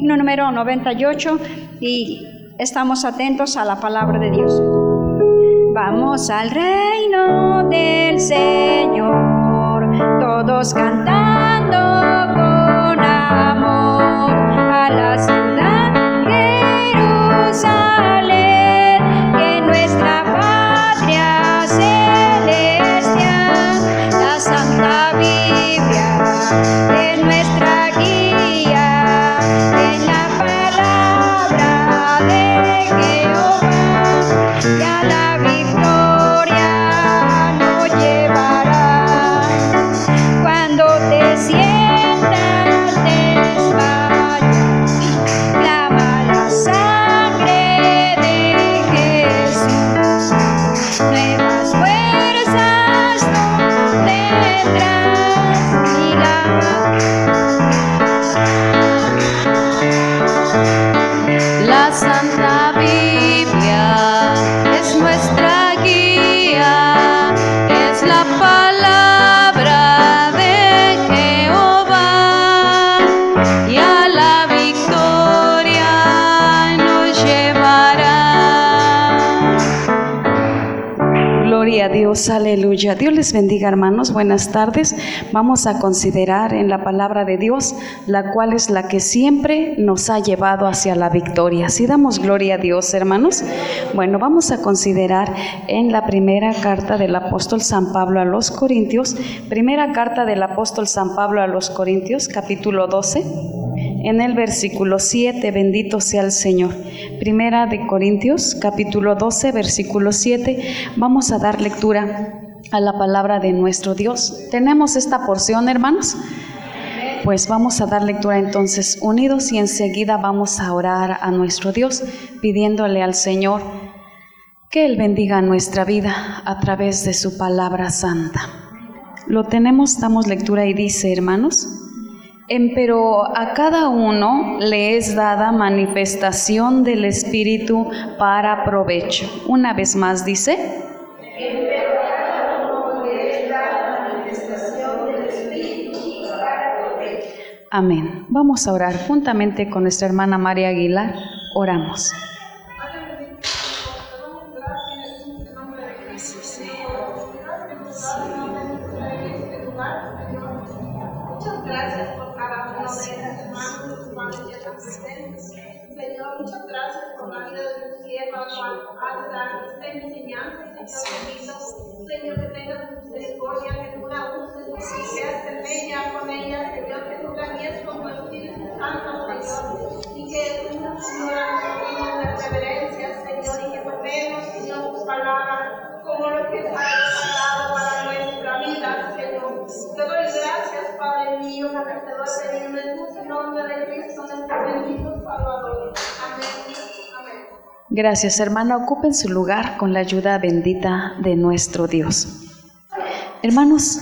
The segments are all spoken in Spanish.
número 98 y estamos atentos a la palabra de Dios. Vamos al reino del Señor, todos cantando La aleluya. Dios les bendiga hermanos, buenas tardes. Vamos a considerar en la palabra de Dios, la cual es la que siempre nos ha llevado hacia la victoria. Si damos gloria a Dios, hermanos. Bueno, vamos a considerar en la primera carta del apóstol San Pablo a los Corintios, primera carta del apóstol San Pablo a los Corintios, capítulo 12. En el versículo 7, bendito sea el Señor. Primera de Corintios, capítulo 12, versículo 7. Vamos a dar lectura a la palabra de nuestro Dios. ¿Tenemos esta porción, hermanos? Pues vamos a dar lectura entonces unidos y enseguida vamos a orar a nuestro Dios pidiéndole al Señor que Él bendiga nuestra vida a través de su palabra santa. Lo tenemos, damos lectura y dice, hermanos, Empero a cada uno le es dada manifestación del Espíritu para provecho. Una vez más dice, Amén. Vamos a orar juntamente con nuestra hermana María Aguilar. Oramos. Señor bendito. Señor, que tengas misericordia, que tú la uses, que seas en ella, con ella, Señor, que tú la guíes con tu Espíritu Santo, Señor. Gracias, hermana. Ocupen su lugar con la ayuda bendita de nuestro Dios. Hermanos,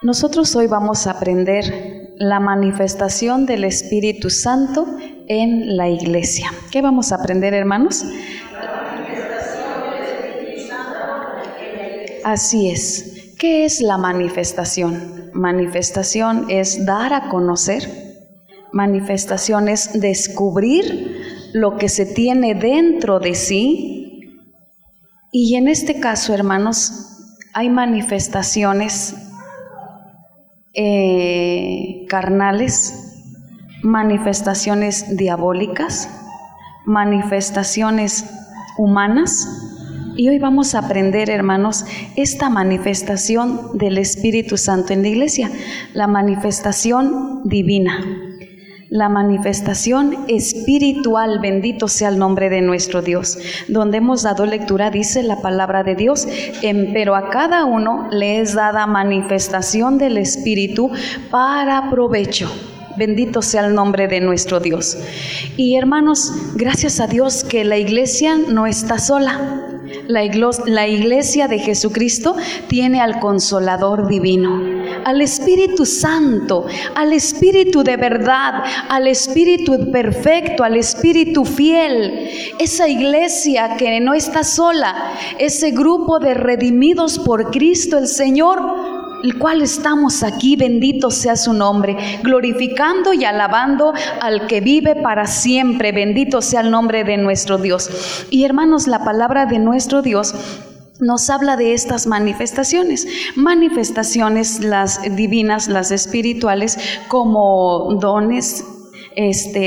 nosotros hoy vamos a aprender la manifestación del Espíritu Santo en la iglesia. ¿Qué vamos a aprender, hermanos? Así es. ¿Qué es la manifestación? Manifestación es dar a conocer. Manifestación es descubrir lo que se tiene dentro de sí. Y en este caso, hermanos, hay manifestaciones eh, carnales, manifestaciones diabólicas, manifestaciones humanas. Y hoy vamos a aprender, hermanos, esta manifestación del Espíritu Santo en la iglesia, la manifestación divina, la manifestación espiritual, bendito sea el nombre de nuestro Dios. Donde hemos dado lectura, dice la palabra de Dios, pero a cada uno le es dada manifestación del Espíritu para provecho. Bendito sea el nombre de nuestro Dios. Y hermanos, gracias a Dios que la iglesia no está sola. La, iglesia de Jesucristo tiene al consolador divino, al Espíritu Santo, al Espíritu de verdad, al Espíritu perfecto, al Espíritu fiel. Esa iglesia que no está sola, ese grupo de redimidos por Cristo el Señor el cual estamos aquí, bendito sea su nombre, glorificando y alabando al que vive para siempre, bendito sea el nombre de nuestro Dios. Y hermanos, la palabra de nuestro Dios nos habla de estas manifestaciones, manifestaciones las divinas, las espirituales, como dones, este,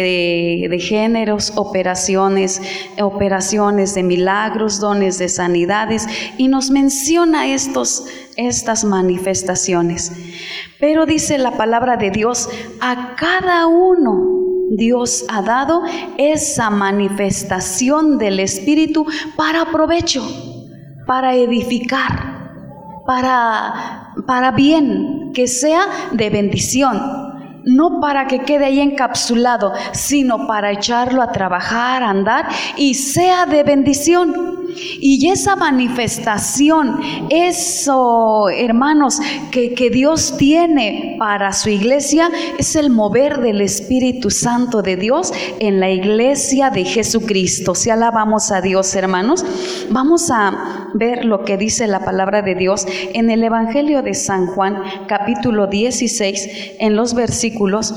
de, géneros, operaciones, operaciones de milagros, dones de sanidades, y nos menciona estos, estas manifestaciones. Pero dice la palabra de Dios, a cada uno Dios ha dado esa manifestación del Espíritu para provecho, para edificar, para, para bien, que sea de bendición no para que quede ahí encapsulado, sino para echarlo a trabajar, a andar y sea de bendición. Y esa manifestación, eso, hermanos, que, que, Dios tiene para su iglesia, es el mover del Espíritu Santo de Dios en la iglesia de Jesucristo. Si alabamos a Dios, hermanos, vamos a ver lo que dice la palabra de Dios en el Evangelio de San Juan, capítulo 16, en los versículos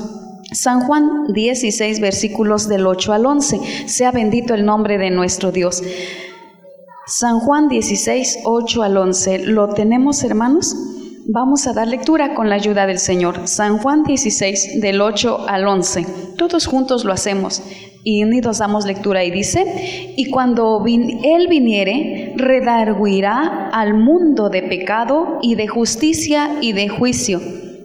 San Juan 16, versículos del 8 al 11. Sea bendito el nombre de nuestro Dios. San Juan 16, 8 al 11. ¿Lo tenemos, hermanos? Vamos a dar lectura con la ayuda del Señor. San Juan 16, del 8 al 11. Todos juntos lo hacemos y unidos damos lectura y dice, y cuando Él viniere, redarguirá al mundo de pecado y de justicia y de juicio.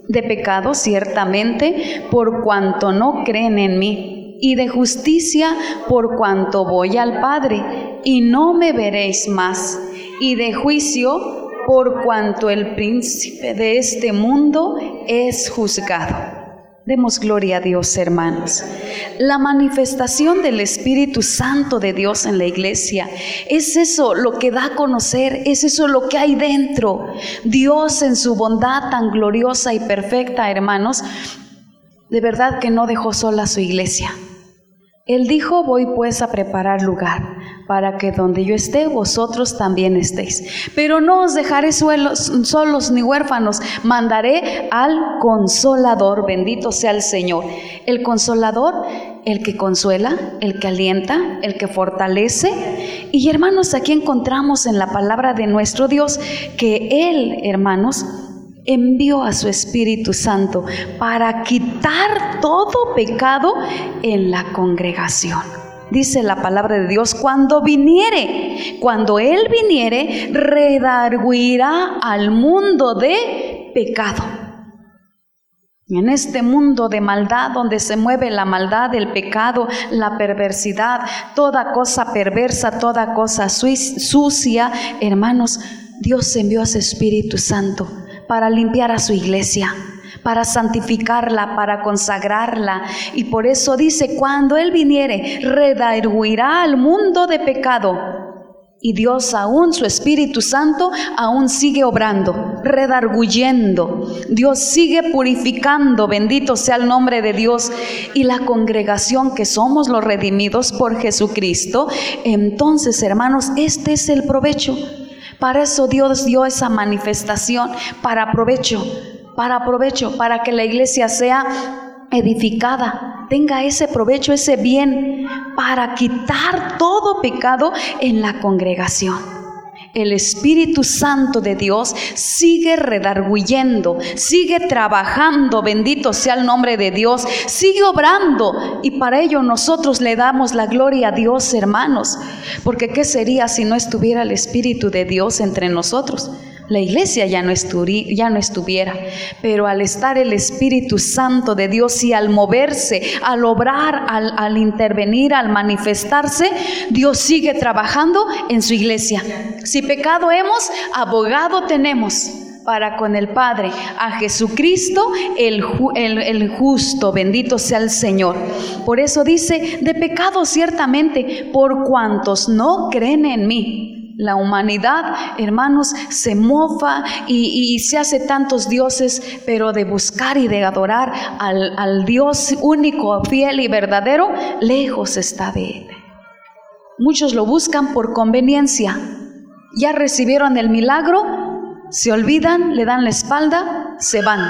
De pecado ciertamente, por cuanto no creen en mí, y de justicia, por cuanto voy al Padre y no me veréis más, y de juicio por cuanto el príncipe de este mundo es juzgado. Demos gloria a Dios, hermanos. La manifestación del Espíritu Santo de Dios en la iglesia es eso lo que da a conocer, es eso lo que hay dentro. Dios en su bondad tan gloriosa y perfecta, hermanos, de verdad que no dejó sola su iglesia. Él dijo, voy pues a preparar lugar para que donde yo esté, vosotros también estéis. Pero no os dejaré solos ni huérfanos, mandaré al consolador, bendito sea el Señor. El consolador, el que consuela, el que alienta, el que fortalece. Y hermanos, aquí encontramos en la palabra de nuestro Dios que Él, hermanos, envió a su Espíritu Santo para quitar todo pecado en la congregación. Dice la palabra de Dios, cuando viniere, cuando Él viniere, redarguirá al mundo de pecado. En este mundo de maldad donde se mueve la maldad, el pecado, la perversidad, toda cosa perversa, toda cosa sucia, hermanos, Dios envió a su Espíritu Santo para limpiar a su iglesia, para santificarla, para consagrarla. Y por eso dice, cuando Él viniere, redarguirá al mundo de pecado. Y Dios aún, su Espíritu Santo, aún sigue obrando, redarguyendo. Dios sigue purificando, bendito sea el nombre de Dios. Y la congregación que somos los redimidos por Jesucristo, entonces hermanos, este es el provecho para eso Dios dio esa manifestación, para provecho, para provecho, para que la iglesia sea edificada, tenga ese provecho, ese bien, para quitar todo pecado en la congregación el Espíritu Santo de Dios sigue redarguyendo, sigue trabajando, bendito sea el nombre de Dios, sigue obrando y para ello nosotros le damos la gloria a Dios, hermanos, porque ¿qué sería si no estuviera el Espíritu de Dios entre nosotros? La iglesia ya no, ya no estuviera. Pero al estar el Espíritu Santo de Dios y al moverse, al obrar, al, intervenir, al manifestarse, Dios sigue trabajando en su iglesia. Si pecado hemos, abogado tenemos para con el Padre, a Jesucristo el, el, el, justo, bendito sea el Señor. Por eso dice, de pecado ciertamente, por cuantos no creen en mí. La humanidad, hermanos, se mofa y, se hace tantos dioses, pero de buscar y de adorar al, al Dios único, fiel y verdadero, lejos está de él. Muchos lo buscan por conveniencia. Ya recibieron el milagro, se olvidan, le dan la espalda, se van.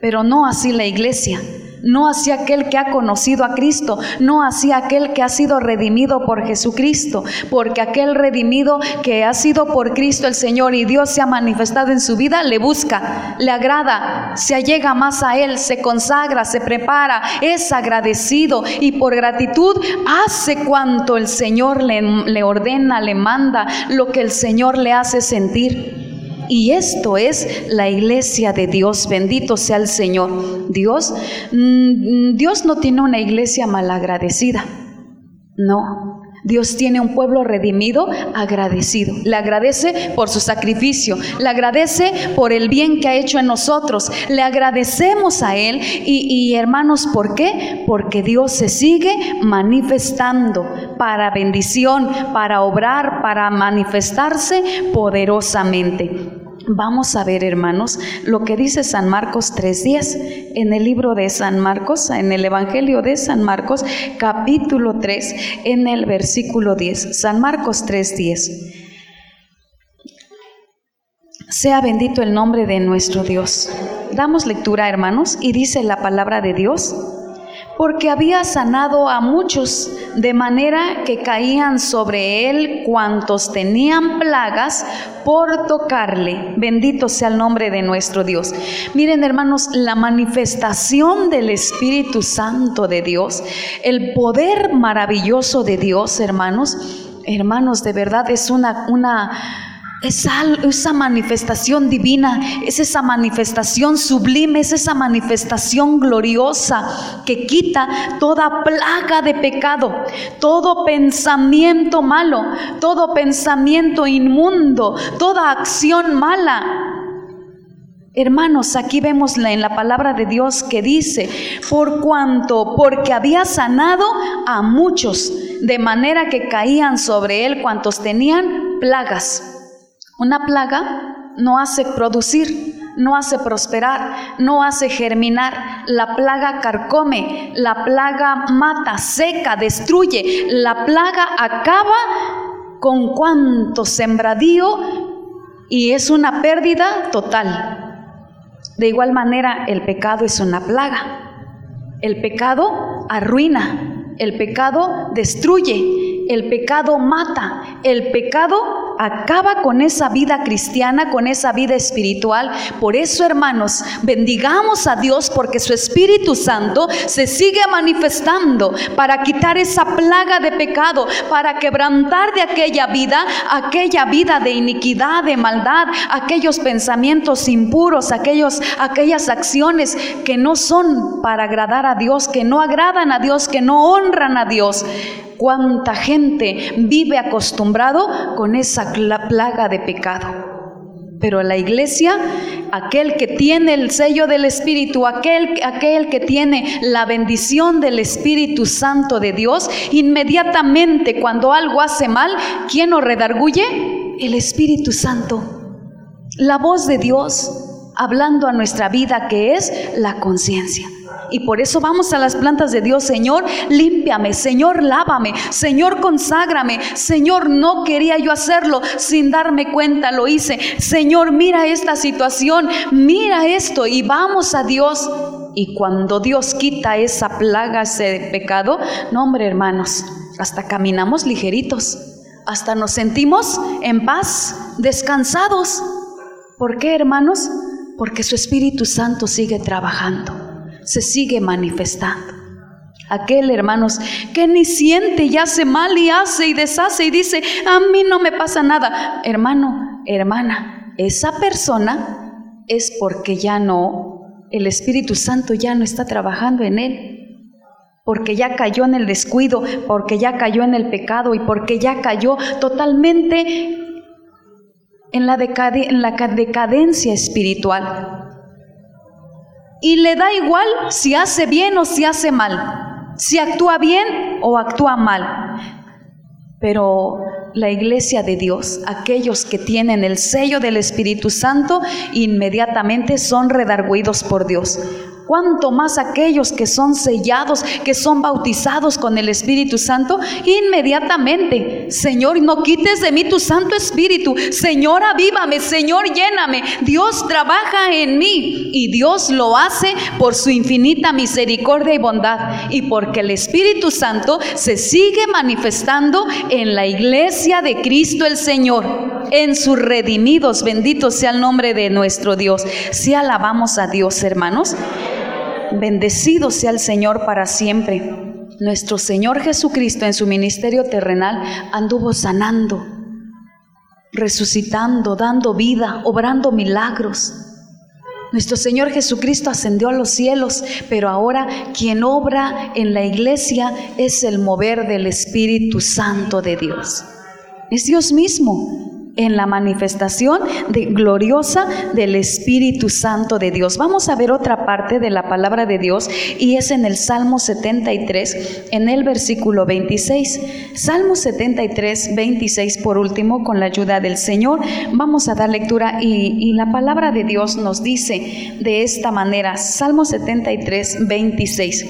Pero no así la iglesia no hacia aquel que ha conocido a Cristo, no hacia aquel que ha sido redimido por Jesucristo, porque aquel redimido que ha sido por Cristo el Señor y Dios se ha manifestado en su vida, le busca, le agrada, se allega más a Él, se consagra, se prepara, es agradecido y por gratitud hace cuanto el Señor le, le ordena, le manda, lo que el Señor le hace sentir. Y esto es la iglesia de Dios. Bendito sea el Señor. Dios, mm, Dios no tiene una iglesia malagradecida. No. Dios tiene un pueblo redimido, agradecido. Le agradece por su sacrificio, le agradece por el bien que ha hecho en nosotros. Le agradecemos a Él y, y hermanos, ¿por qué? Porque Dios se sigue manifestando para bendición, para obrar, para manifestarse poderosamente. Vamos a ver, hermanos, lo que dice San Marcos 3.10 en el libro de San Marcos, en el Evangelio de San Marcos, capítulo 3, en el versículo 10. San Marcos 3.10. Sea bendito el nombre de nuestro Dios. Damos lectura, hermanos, y dice la palabra de Dios porque había sanado a muchos, de manera que caían sobre él cuantos tenían plagas por tocarle. Bendito sea el nombre de nuestro Dios. Miren hermanos, la manifestación del Espíritu Santo de Dios, el poder maravilloso de Dios, hermanos, hermanos, de verdad es una, una esa, manifestación divina, es esa manifestación sublime, es esa manifestación gloriosa que quita toda plaga de pecado, todo pensamiento malo, todo pensamiento inmundo, toda acción mala. Hermanos, aquí vemos en la palabra de Dios que dice, por cuanto, porque había sanado a muchos, de manera que caían sobre él cuantos tenían plagas. Una plaga no hace producir, no hace prosperar, no hace germinar. La plaga carcome, la plaga mata, seca, destruye. La plaga acaba con cuanto sembradío y es una pérdida total. De igual manera, el pecado es una plaga. El pecado arruina, el pecado destruye, el pecado mata, el pecado acaba con esa vida cristiana, con esa vida espiritual. Por eso, hermanos, bendigamos a Dios porque su Espíritu Santo se sigue manifestando para quitar esa plaga de pecado, para quebrantar de aquella vida, aquella vida de iniquidad, de maldad, aquellos pensamientos impuros, aquellos, aquellas acciones que no son para agradar a Dios, que no agradan a Dios, que no honran a Dios cuánta vive acostumbrado con esa plaga de pecado. Pero la iglesia, aquel que tiene el sello del Espíritu, aquel, aquel que tiene la bendición del Espíritu Santo de Dios, inmediatamente cuando algo hace mal, ¿quién nos redarguye? El Espíritu Santo. La voz de Dios hablando a nuestra vida que es la conciencia. Y por eso vamos a las plantas de Dios, Señor, límpiame, Señor, lávame, Señor, conságrame, Señor, no quería yo hacerlo sin darme cuenta, lo hice. Señor, mira esta situación, mira esto y vamos a Dios. Y cuando Dios quita esa plaga, ese pecado, no hombre hermanos, hasta caminamos ligeritos, hasta nos sentimos en paz, descansados. ¿Por qué hermanos? Porque su Espíritu Santo sigue trabajando se sigue manifestando. Aquel, hermanos, que ni siente y hace mal y hace y deshace y dice, a mí no me pasa nada. Hermano, hermana, esa persona es porque ya no, el Espíritu Santo ya no está trabajando en él. Porque ya cayó en el descuido, porque ya cayó en el pecado y porque ya cayó totalmente en la, en la decadencia espiritual y le da igual si hace bien o si hace mal, si actúa bien o actúa mal. Pero la iglesia de Dios, aquellos que tienen el sello del Espíritu Santo, inmediatamente son redarguidos por Dios. Cuanto más aquellos que son sellados, que son bautizados con el Espíritu Santo, inmediatamente, Señor, no quites de mí tu Santo Espíritu, Señor, avívame, Señor, lléname. Dios trabaja en mí y Dios lo hace por su infinita misericordia y bondad y porque el Espíritu Santo se sigue manifestando en la iglesia de Cristo el Señor, en sus redimidos. Bendito sea el nombre de nuestro Dios. Si alabamos a Dios, hermanos. Bendecido sea el Señor para siempre. Nuestro Señor Jesucristo en su ministerio terrenal anduvo sanando, resucitando, dando vida, obrando milagros. Nuestro Señor Jesucristo ascendió a los cielos, pero ahora quien obra en la iglesia es el mover del Espíritu Santo de Dios. Es Dios mismo en la manifestación de, gloriosa del Espíritu Santo de Dios. Vamos a ver otra parte de la palabra de Dios y es en el Salmo 73, en el versículo 26. Salmo 73, 26 por último, con la ayuda del Señor. Vamos a dar lectura y, y la palabra de Dios nos dice de esta manera, Salmo 73, 26.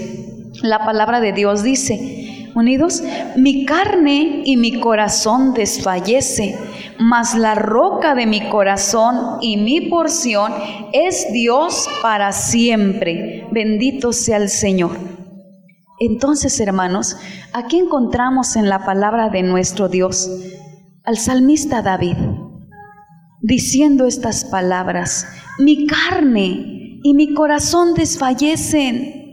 La palabra de Dios dice, unidos, mi carne y mi corazón desfallece mas la roca de mi corazón y mi porción es Dios para siempre. Bendito sea el Señor. Entonces, hermanos, aquí encontramos en la palabra de nuestro Dios al salmista David, diciendo estas palabras, mi carne y mi corazón desfallecen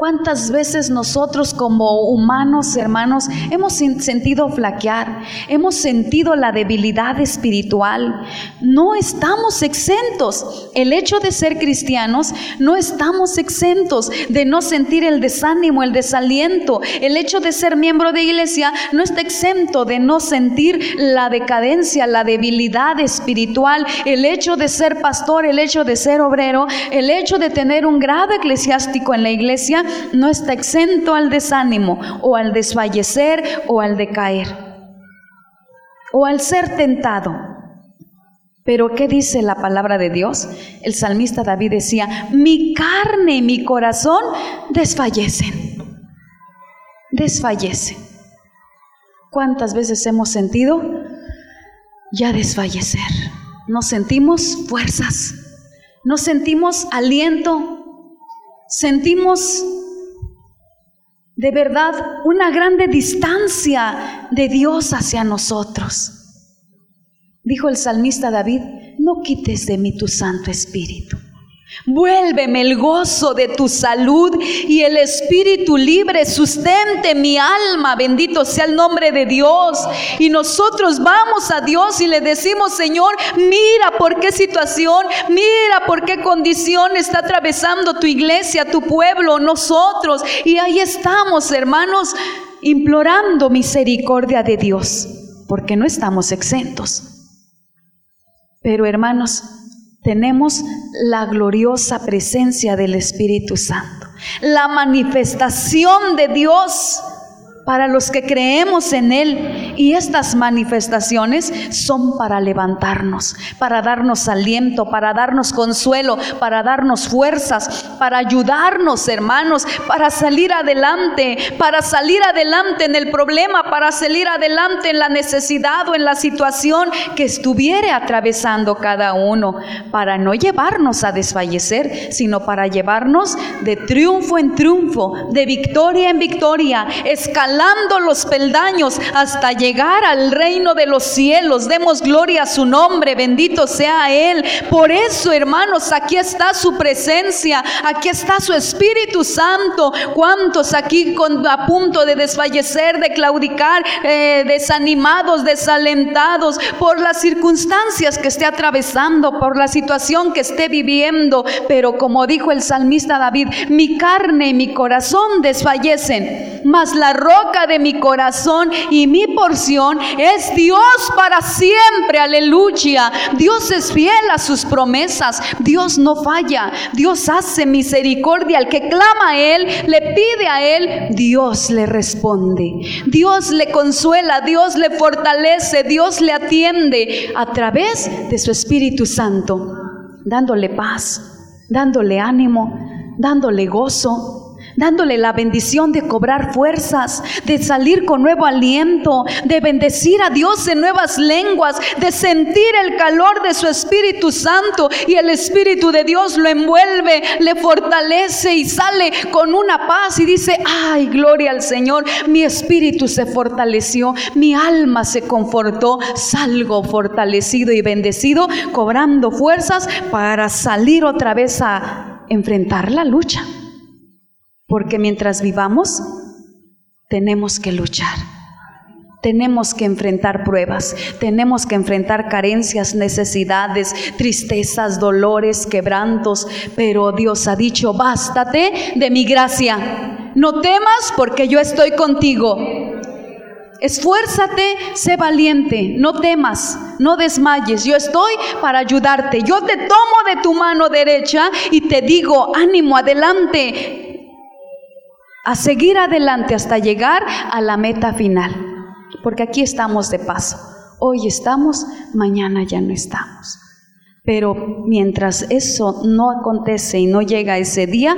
¿Cuántas veces nosotros como humanos, hermanos, hemos sentido flaquear? Hemos sentido la debilidad espiritual. No estamos exentos. El hecho de ser cristianos, no estamos exentos de no sentir el desánimo, el desaliento. El hecho de ser miembro de iglesia no está exento de no sentir la decadencia, la debilidad espiritual. El hecho de ser pastor, el hecho de ser obrero, el hecho de tener un grado eclesiástico en la iglesia, no está exento al desánimo o al desfallecer o al decaer o al ser tentado. Pero ¿qué dice la palabra de Dios? El salmista David decía, mi carne y mi corazón desfallecen, desfallecen. ¿Cuántas veces hemos sentido ya desfallecer? Nos sentimos fuerzas, nos sentimos aliento, sentimos de verdad una grande distancia de Dios hacia nosotros. Dijo el salmista David, no quites de mí tu Santo Espíritu. Vuélveme el gozo de tu salud y el espíritu libre sustente mi alma. Bendito sea el nombre de Dios. Y nosotros vamos a Dios y le decimos, Señor, mira por qué situación, mira por qué condición está atravesando tu iglesia, tu pueblo, nosotros. Y ahí estamos, hermanos, implorando misericordia de Dios, porque no estamos exentos. Pero hermanos, tenemos la gloriosa presencia del Espíritu Santo, la manifestación de Dios para los que creemos en Él. Y estas manifestaciones son para levantarnos, para darnos aliento, para darnos consuelo, para darnos fuerzas, para ayudarnos, hermanos, para salir adelante, para salir adelante en el problema, para salir adelante en la necesidad o en la situación que estuviere atravesando cada uno, para no llevarnos a desfallecer, sino para llevarnos de triunfo en triunfo, de victoria en victoria, escalando los peldaños hasta llegar al reino de los cielos. Demos gloria a su nombre, bendito sea Él. Por eso, hermanos, aquí está su presencia, aquí está su Espíritu Santo. ¿Cuántos aquí a punto de desfallecer, de claudicar, eh, desanimados, desalentados por las circunstancias que esté atravesando, por la situación que esté viviendo? Pero como dijo el salmista David, mi carne y mi corazón desfallecen, mas la roca de mi corazón y mi porción es Dios para siempre. Aleluya. Dios es fiel a sus promesas. Dios no falla. Dios hace misericordia. Al que clama a Él, le pide a Él, Dios le responde. Dios le consuela, Dios le fortalece, Dios le atiende a través de su Espíritu Santo, dándole paz, dándole ánimo, dándole gozo, dándole la bendición de cobrar fuerzas, de salir con nuevo aliento, de bendecir a Dios en nuevas lenguas, de sentir el calor de su Espíritu Santo y el Espíritu de Dios lo envuelve, le fortalece y sale con una paz y dice, ay, gloria al Señor, mi espíritu se fortaleció, mi alma se confortó, salgo fortalecido y bendecido, cobrando fuerzas para salir otra vez a enfrentar la lucha. Porque mientras vivamos, tenemos que luchar. Tenemos que enfrentar pruebas, tenemos que enfrentar carencias, necesidades, tristezas, dolores, quebrantos, pero Dios ha dicho, bástate de mi gracia. No temas porque yo estoy contigo. Esfuérzate, sé valiente, no temas, no desmayes. Yo estoy para ayudarte. Yo te tomo de tu mano derecha y te digo, ánimo, adelante a seguir adelante hasta llegar a la meta final. Porque aquí estamos de paso. Hoy estamos, mañana ya no estamos. Pero mientras eso no acontece y no llega ese día,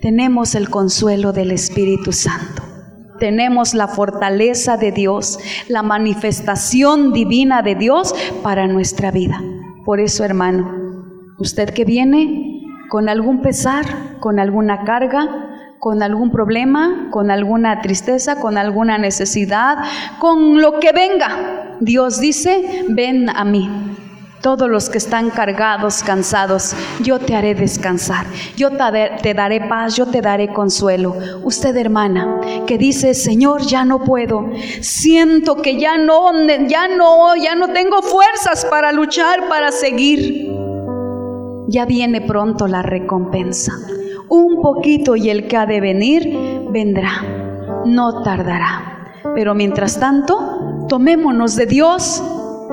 tenemos el consuelo del Espíritu Santo. Tenemos la fortaleza de Dios, la manifestación divina de Dios para nuestra vida. Por eso, hermano, usted que viene con algún pesar, con alguna carga, con algún problema, con alguna tristeza, con alguna necesidad, con lo que venga. Dios dice, ven a mí. Todos los que están cargados, cansados, yo te haré descansar. Yo te daré paz, yo te daré consuelo. Usted, hermana, que dice, Señor, ya no puedo. Siento que ya no, ya no, ya no tengo fuerzas para luchar, para seguir. Ya viene pronto la recompensa un poquito y el que ha de venir vendrá, no tardará. Pero mientras tanto, tomémonos de Dios,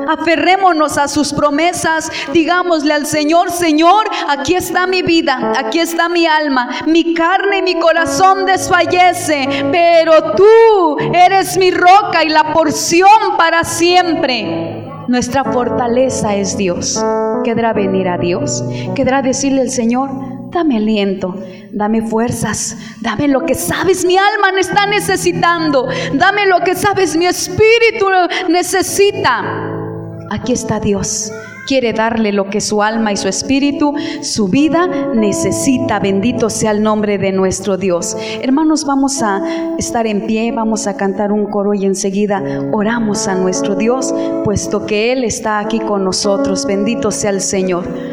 aferrémonos a sus promesas, digámosle al Señor, Señor, aquí está mi vida, aquí está mi alma, mi carne y mi corazón desfallece, pero tú eres mi roca y la porción para siempre. Nuestra fortaleza es Dios. Quedará venir a Dios, quedará decirle al Señor, dame aliento, dame fuerzas, dame lo que sabes mi alma está necesitando, dame lo que sabes mi espíritu necesita. Aquí está Dios. Quiere darle lo que su alma y su espíritu, su vida necesita. Bendito sea el nombre de nuestro Dios. Hermanos, vamos a estar en pie, vamos a cantar un coro y enseguida oramos a nuestro Dios, puesto que Él está aquí con nosotros. Bendito sea el Señor.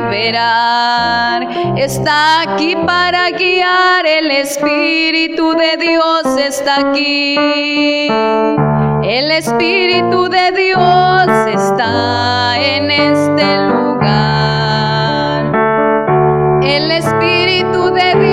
liberar. Está aquí para guiar. El Espíritu de Dios está aquí. El Espíritu de Dios está en este lugar. El Espíritu de Dios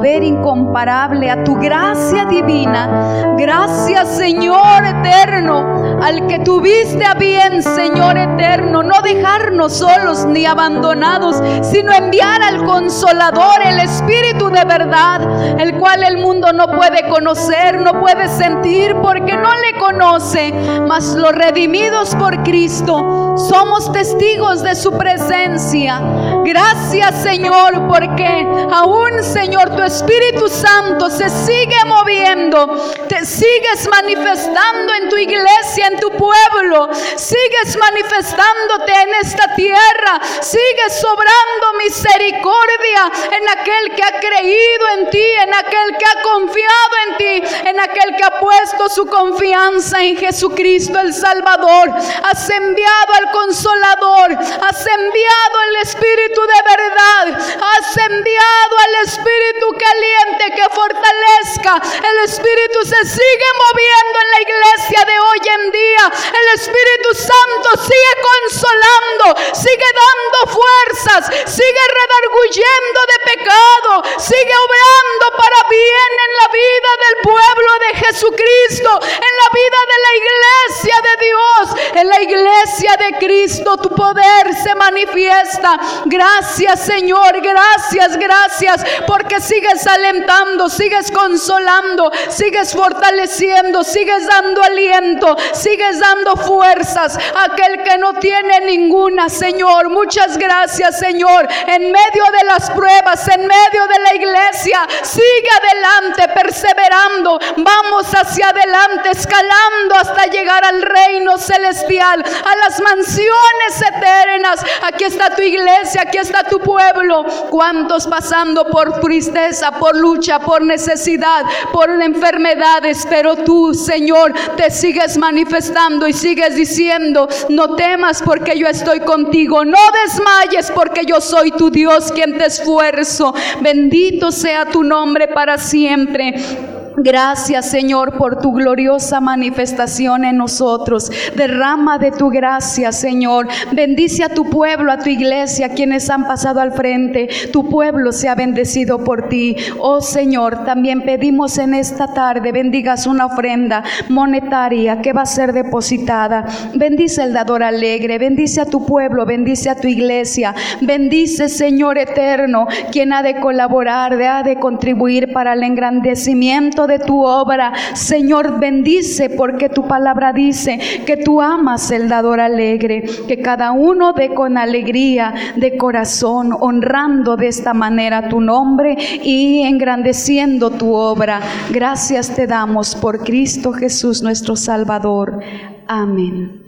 poder incomparable, a tu gracia divina, gracias Señor eterno, al que tuviste a bien, Señor eterno, no dejarnos solos ni abandonados, sino enviar al consolador, el Espíritu de verdad, el cual el mundo no puede conocer, no puede sentir, porque no le conoce, mas los redimidos por Cristo somos testigos de su presencia. Gracias Señor, porque aún Señor, tu Espíritu Santo se sigue moviendo, te sigues manifestando en tu iglesia, en tu pueblo, sigues manifestándote en esta tierra, sigues sobrando misericordia en aquel que ha creído en ti, en aquel que ha confiado en ti, en aquel que ha puesto su confianza en Jesucristo el Salvador. Has enviado al consolador, has enviado el Espíritu de verdad, has enviado al Espíritu caliente que fortalezca. El Espíritu se sigue moviendo en la iglesia de hoy en día. El Espíritu Santo sigue consolando, sigue dando fuerzas, sigue redarguyendo de pecado, sigue obrando para bien en la vida del pueblo de Jesucristo, en la vida de la iglesia de Dios, en la iglesia de Cristo. Tu poder se manifiesta. Gracias Señor, gracias, gracias, porque sigues alentando, sigues consolando, sigues fortaleciendo, sigues dando aliento, sigues dando fuerzas a aquel que no tiene ninguna, Señor. Muchas gracias, Señor. En medio de las pruebas, en medio de la iglesia, sigue adelante, perseverando. Vamos hacia adelante, escalando hasta llegar al reino celestial, a las mansiones eternas. Aquí está tu iglesia, aquí está tu pueblo. ¿Cuántos pasando por tristeza, por lucha, por necesidad, por enfermedades? Pero tú, Señor, te sigues manifestando y sigues diciendo, no temas porque yo estoy contigo, no desmayes porque yo soy tu Dios quien te esfuerzo. Bendito sea tu nombre para siempre. Gracias Señor por tu gloriosa manifestación en nosotros. Derrama de tu gracia Señor. Bendice a tu pueblo, a tu iglesia, quienes han pasado al frente. Tu pueblo sea bendecido por ti. Oh Señor, también pedimos en esta tarde, bendigas una ofrenda monetaria que va a ser depositada. Bendice el dador alegre. Bendice a tu pueblo, bendice a tu iglesia. Bendice Señor eterno, quien ha de colaborar, ha de contribuir para el engrandecimiento de tu obra. Señor, bendice porque tu palabra dice que tú amas el dador alegre, que cada uno dé con alegría de corazón, honrando de esta manera tu nombre y engrandeciendo tu obra. Gracias te damos por Cristo Jesús nuestro Salvador. Amén.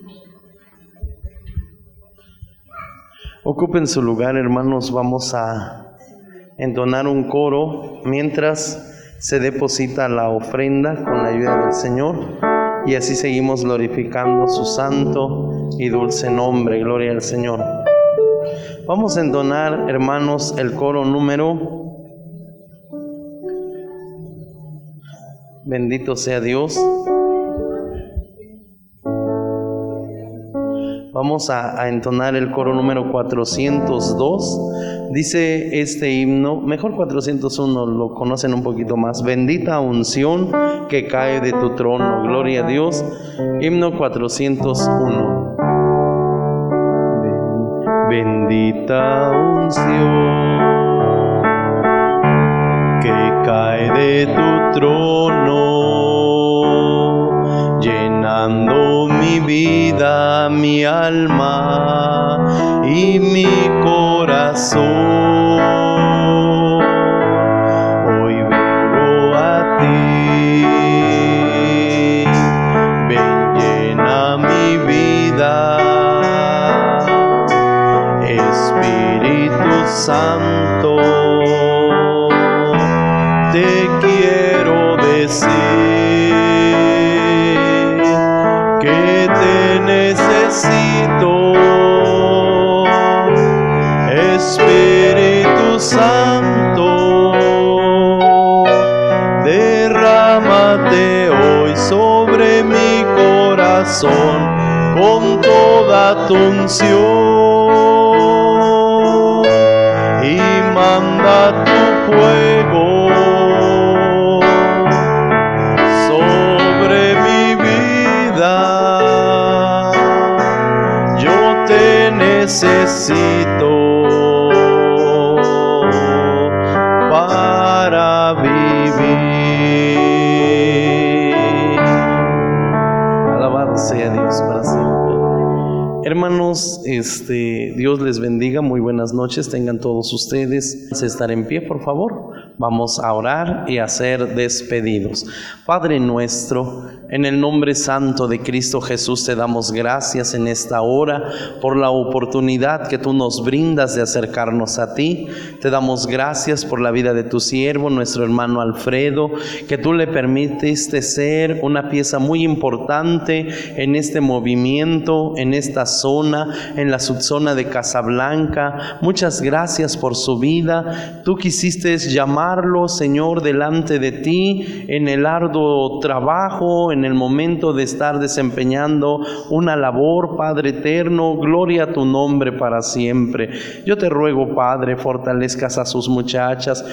Ocupen su lugar, hermanos. Vamos a entonar un coro mientras se deposita la ofrenda con la ayuda del Señor y así seguimos glorificando su santo y dulce nombre. Gloria al Señor. Vamos a entonar, hermanos, el coro número. Bendito sea Dios. Vamos a, entonar el coro número 402. Dice este himno, mejor 401, lo conocen un poquito más. Bendita unción que cae de tu trono. Gloria a Dios. Himno 401. Bendita unción que cae de tu trono, llenando mi vida, mi alma y mi corazón. Hoy vengo a ti, ven llena mi vida, Espíritu Santo, con toda tu unción y manda tu fuego sobre mi vida. Yo te necesito. Este, Dios les bendiga, muy buenas noches, tengan todos ustedes. Estar en pie, por favor. Vamos a orar y a ser despedidos. Padre nuestro, en el nombre santo de Cristo Jesús te damos gracias en esta hora por la oportunidad que tú nos brindas de acercarnos a ti. Te damos gracias por la vida de tu siervo, nuestro hermano Alfredo, que tú le permitiste ser una pieza muy importante en este movimiento, en esta zona, en la subzona de Casablanca. Muchas gracias por su vida. Tú quisiste llamarlo, Señor, delante de ti en el arduo trabajo, en el momento de estar desempeñando una labor, Padre eterno. Gloria a tu nombre para siempre. Yo te ruego, Padre, fortalezcas a sus muchachas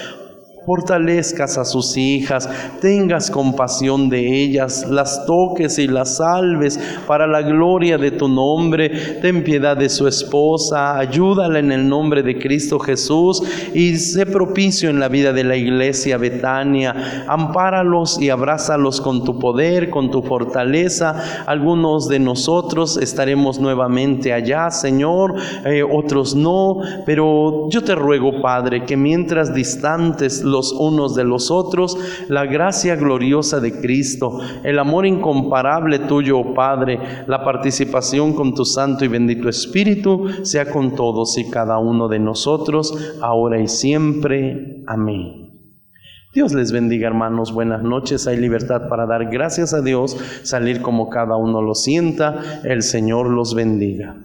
fortalezcas a sus hijas, tengas compasión de ellas, las toques y las salves para la gloria de tu nombre. Ten piedad de su esposa, ayúdala en el nombre de Cristo Jesús y sé propicio en la vida de la iglesia Betania. Ampáralos y abrázalos con tu poder, con tu fortaleza. Algunos de nosotros estaremos nuevamente allá, Señor, eh, otros no, pero yo te ruego, Padre, que mientras distantes los unos de los otros, la gracia gloriosa de Cristo, el amor incomparable tuyo, oh Padre, la participación con tu Santo y bendito Espíritu, sea con todos y cada uno de nosotros, ahora y siempre. Amén. Dios les bendiga hermanos, buenas noches, hay libertad para dar gracias a Dios, salir como cada uno lo sienta, el Señor los bendiga.